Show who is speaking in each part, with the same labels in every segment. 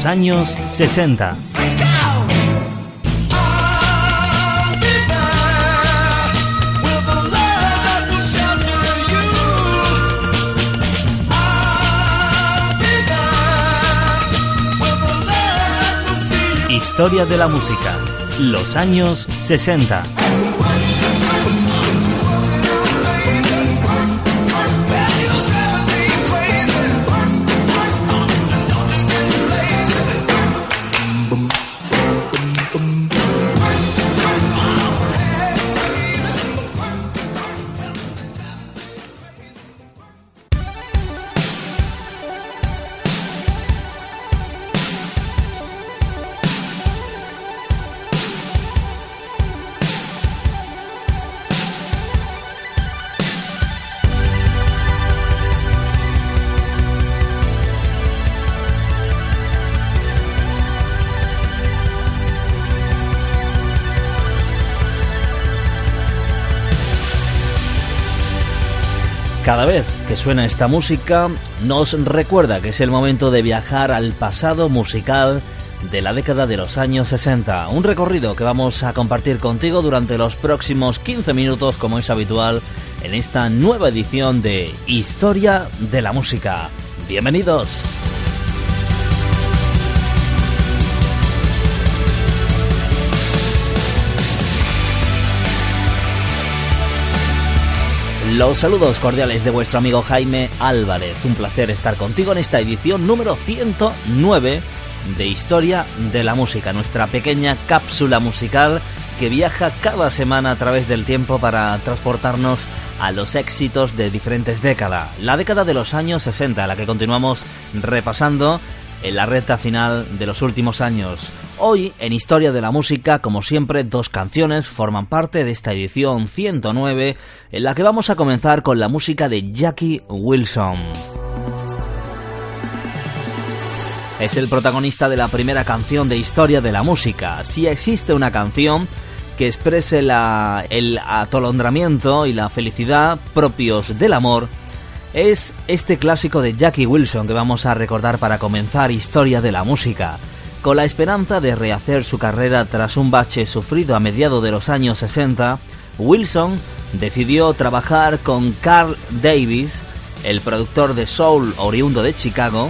Speaker 1: Los años 60. Historia de la música. Los años 60. Cada vez que suena esta música nos recuerda que es el momento de viajar al pasado musical de la década de los años 60. Un recorrido que vamos a compartir contigo durante los próximos 15 minutos como es habitual en esta nueva edición de Historia de la Música. Bienvenidos. Los saludos cordiales de vuestro amigo Jaime Álvarez. Un placer estar contigo en esta edición número 109 de Historia de la Música, nuestra pequeña cápsula musical que viaja cada semana a través del tiempo para transportarnos a los éxitos de diferentes décadas. La década de los años 60, la que continuamos repasando en la recta final de los últimos años. Hoy, en Historia de la Música, como siempre, dos canciones forman parte de esta edición 109, en la que vamos a comenzar con la música de Jackie Wilson. Es el protagonista de la primera canción de Historia de la Música. Si existe una canción que exprese la, el atolondramiento y la felicidad propios del amor, es este clásico de Jackie Wilson que vamos a recordar para comenzar Historia de la Música. Con la esperanza de rehacer su carrera tras un bache sufrido a mediados de los años 60, Wilson decidió trabajar con Carl Davis, el productor de soul oriundo de Chicago.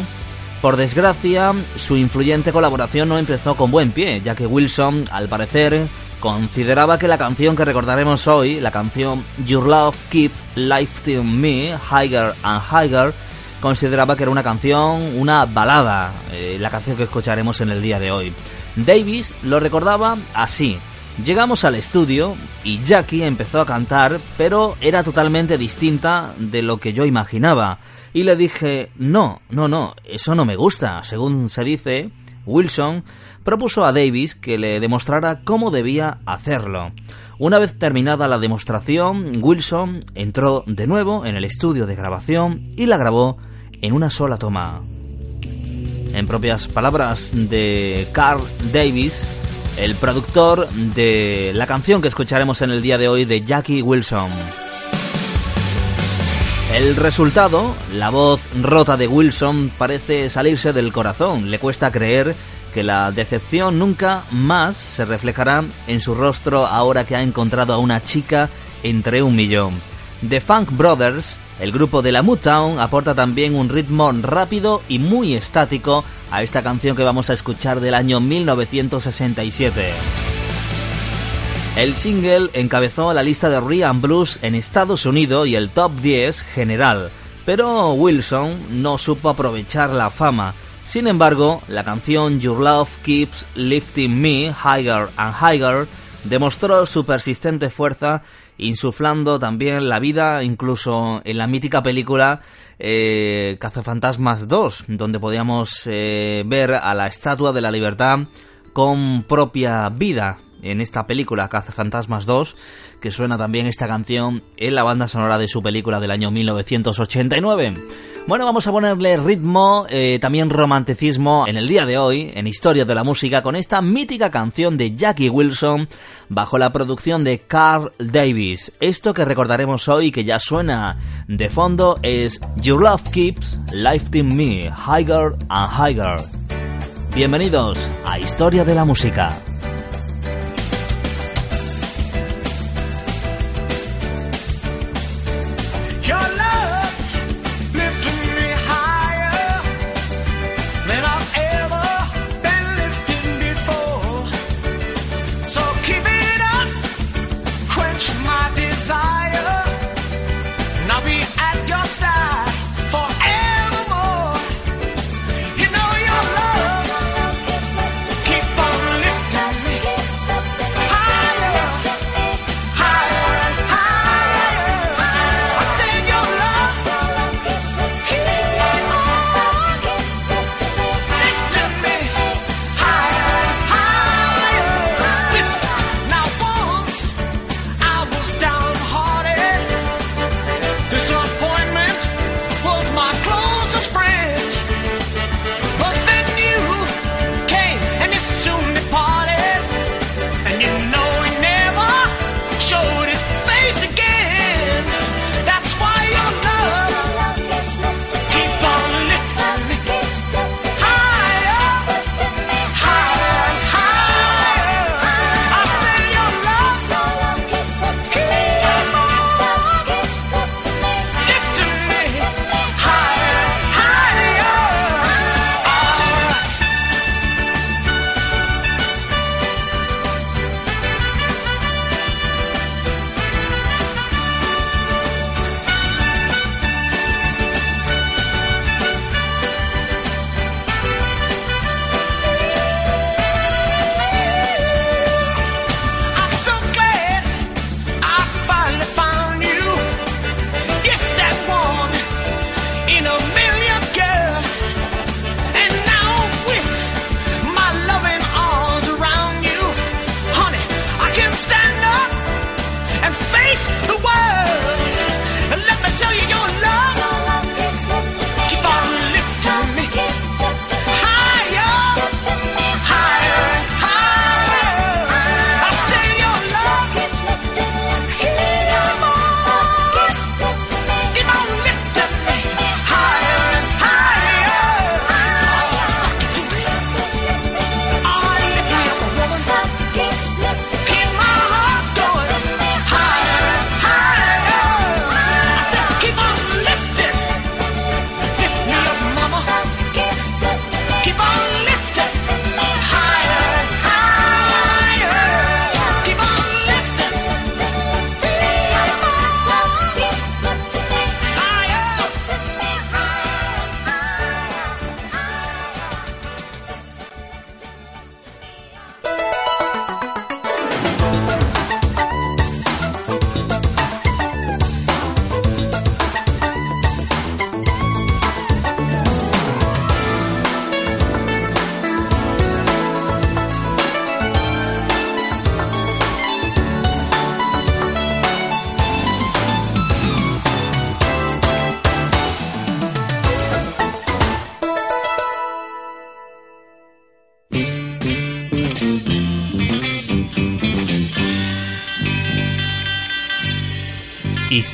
Speaker 1: Por desgracia, su influyente colaboración no empezó con buen pie, ya que Wilson, al parecer, consideraba que la canción que recordaremos hoy, la canción Your Love Keep Lifting Me, Higher and Higher, consideraba que era una canción, una balada, eh, la canción que escucharemos en el día de hoy. Davis lo recordaba así. Llegamos al estudio y Jackie empezó a cantar, pero era totalmente distinta de lo que yo imaginaba. Y le dije, no, no, no, eso no me gusta. Según se dice, Wilson propuso a Davis que le demostrara cómo debía hacerlo. Una vez terminada la demostración, Wilson entró de nuevo en el estudio de grabación y la grabó en una sola toma. en propias palabras de Carl Davis, el productor de la canción que escucharemos en el día de hoy de Jackie Wilson. El resultado, la voz rota de Wilson, parece salirse del corazón. Le cuesta creer que la decepción nunca más se reflejará en su rostro ahora que ha encontrado a una chica entre un millón. The Funk Brothers, el grupo de la Motown, aporta también un ritmo rápido y muy estático a esta canción que vamos a escuchar del año 1967. El single encabezó la lista de Rian Blues en Estados Unidos y el top 10 general, pero Wilson no supo aprovechar la fama. Sin embargo, la canción Your Love Keeps Lifting Me Higher and Higher demostró su persistente fuerza, insuflando también la vida incluso en la mítica película eh, Cazafantasmas 2, donde podíamos eh, ver a la Estatua de la Libertad con propia vida en esta película Cazafantasmas 2, que suena también esta canción en la banda sonora de su película del año 1989. Bueno, vamos a ponerle ritmo, eh, también romanticismo en el día de hoy, en Historia de la Música, con esta mítica canción de Jackie Wilson bajo la producción de Carl Davis. Esto que recordaremos hoy, que ya suena de fondo, es Your Love Keeps Lifting Me Higher and Higher. Bienvenidos a Historia de la Música.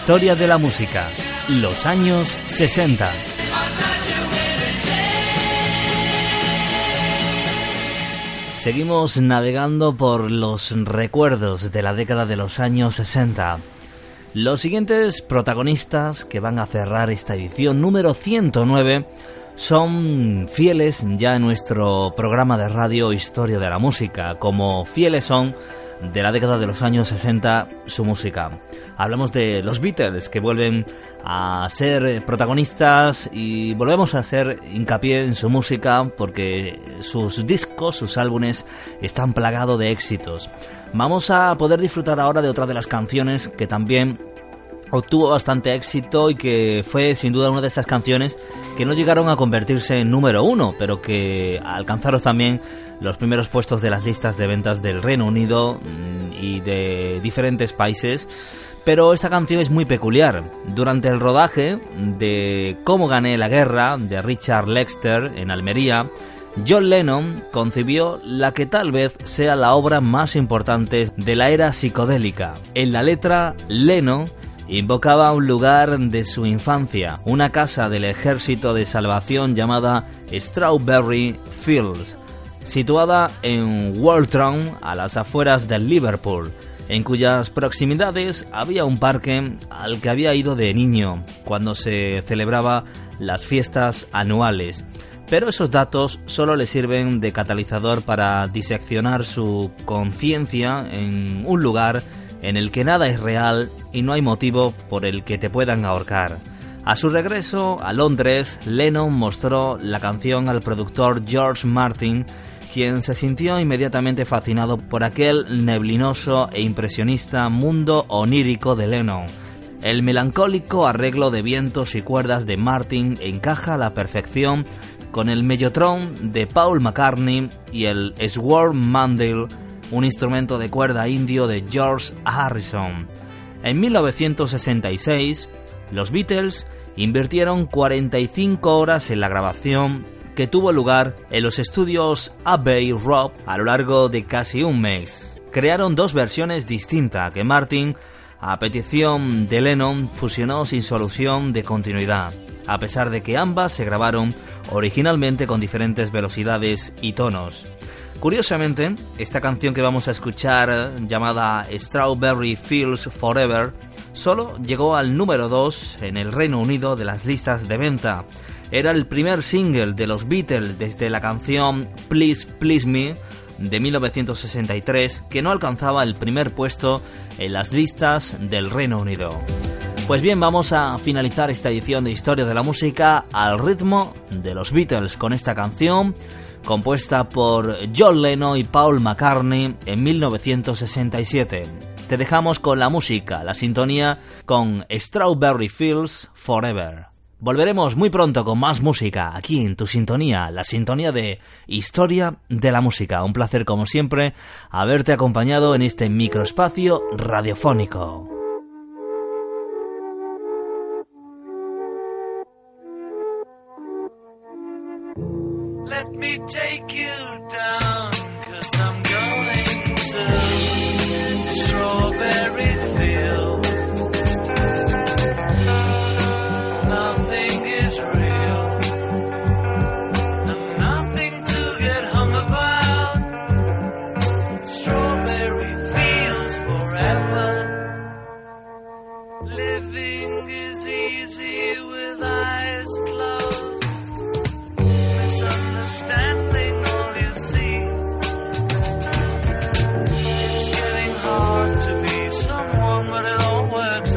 Speaker 1: Historia de la música. Los años 60. Seguimos navegando por los recuerdos de la década de los años 60. Los siguientes protagonistas que van a cerrar esta edición número 109 son fieles ya en nuestro programa de radio Historia de la Música, como fieles son de la década de los años 60 su música. Hablamos de los Beatles que vuelven a ser protagonistas y volvemos a hacer hincapié en su música porque sus discos, sus álbumes están plagados de éxitos. Vamos a poder disfrutar ahora de otra de las canciones que también obtuvo bastante éxito y que fue sin duda una de esas canciones que no llegaron a convertirse en número uno, pero que alcanzaron también los primeros puestos de las listas de ventas del Reino Unido mm, y de diferentes países. Pero esta canción es muy peculiar. Durante el rodaje de Cómo gané la guerra de Richard Lexter en Almería, John Lennon concibió la que tal vez sea la obra más importante de la era psicodélica. En la letra, Lennon invocaba un lugar de su infancia, una casa del ejército de salvación llamada Strawberry Fields, situada en Waltron, a las afueras de Liverpool, en cuyas proximidades había un parque al que había ido de niño cuando se celebraba las fiestas anuales. Pero esos datos solo le sirven de catalizador para diseccionar su conciencia en un lugar en el que nada es real y no hay motivo por el que te puedan ahorcar. A su regreso a Londres, Lennon mostró la canción al productor George Martin, quien se sintió inmediatamente fascinado por aquel neblinoso e impresionista mundo onírico de Lennon. El melancólico arreglo de vientos y cuerdas de Martin encaja a la perfección con el mellotron de Paul McCartney y el Sword Mandel un instrumento de cuerda indio de George Harrison. En 1966, los Beatles invirtieron 45 horas en la grabación que tuvo lugar en los estudios Abbey Road a lo largo de casi un mes. Crearon dos versiones distintas que Martin, a petición de Lennon, fusionó sin solución de continuidad, a pesar de que ambas se grabaron originalmente con diferentes velocidades y tonos. Curiosamente, esta canción que vamos a escuchar, llamada Strawberry Fields Forever, solo llegó al número 2 en el Reino Unido de las listas de venta. Era el primer single de los Beatles desde la canción Please Please Me de 1963 que no alcanzaba el primer puesto en las listas del Reino Unido. Pues bien, vamos a finalizar esta edición de Historia de la Música al ritmo de los Beatles con esta canción compuesta por John Lennon y Paul McCartney en 1967. Te dejamos con la música, la sintonía con Strawberry Fields Forever. Volveremos muy pronto con más música aquí en tu sintonía, la sintonía de Historia de la Música. Un placer como siempre haberte acompañado en este microespacio radiofónico. Take you drugs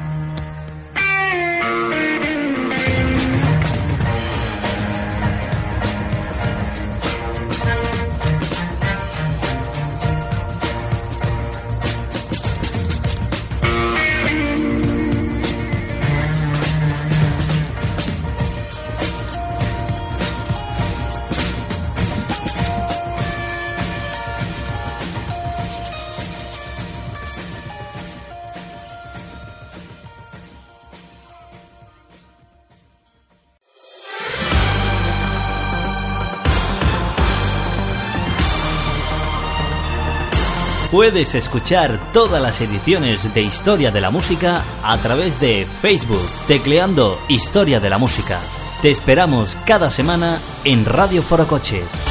Speaker 1: Puedes escuchar todas las ediciones de Historia de la Música a través de Facebook, tecleando Historia de la Música. Te esperamos cada semana en Radio Forocoches.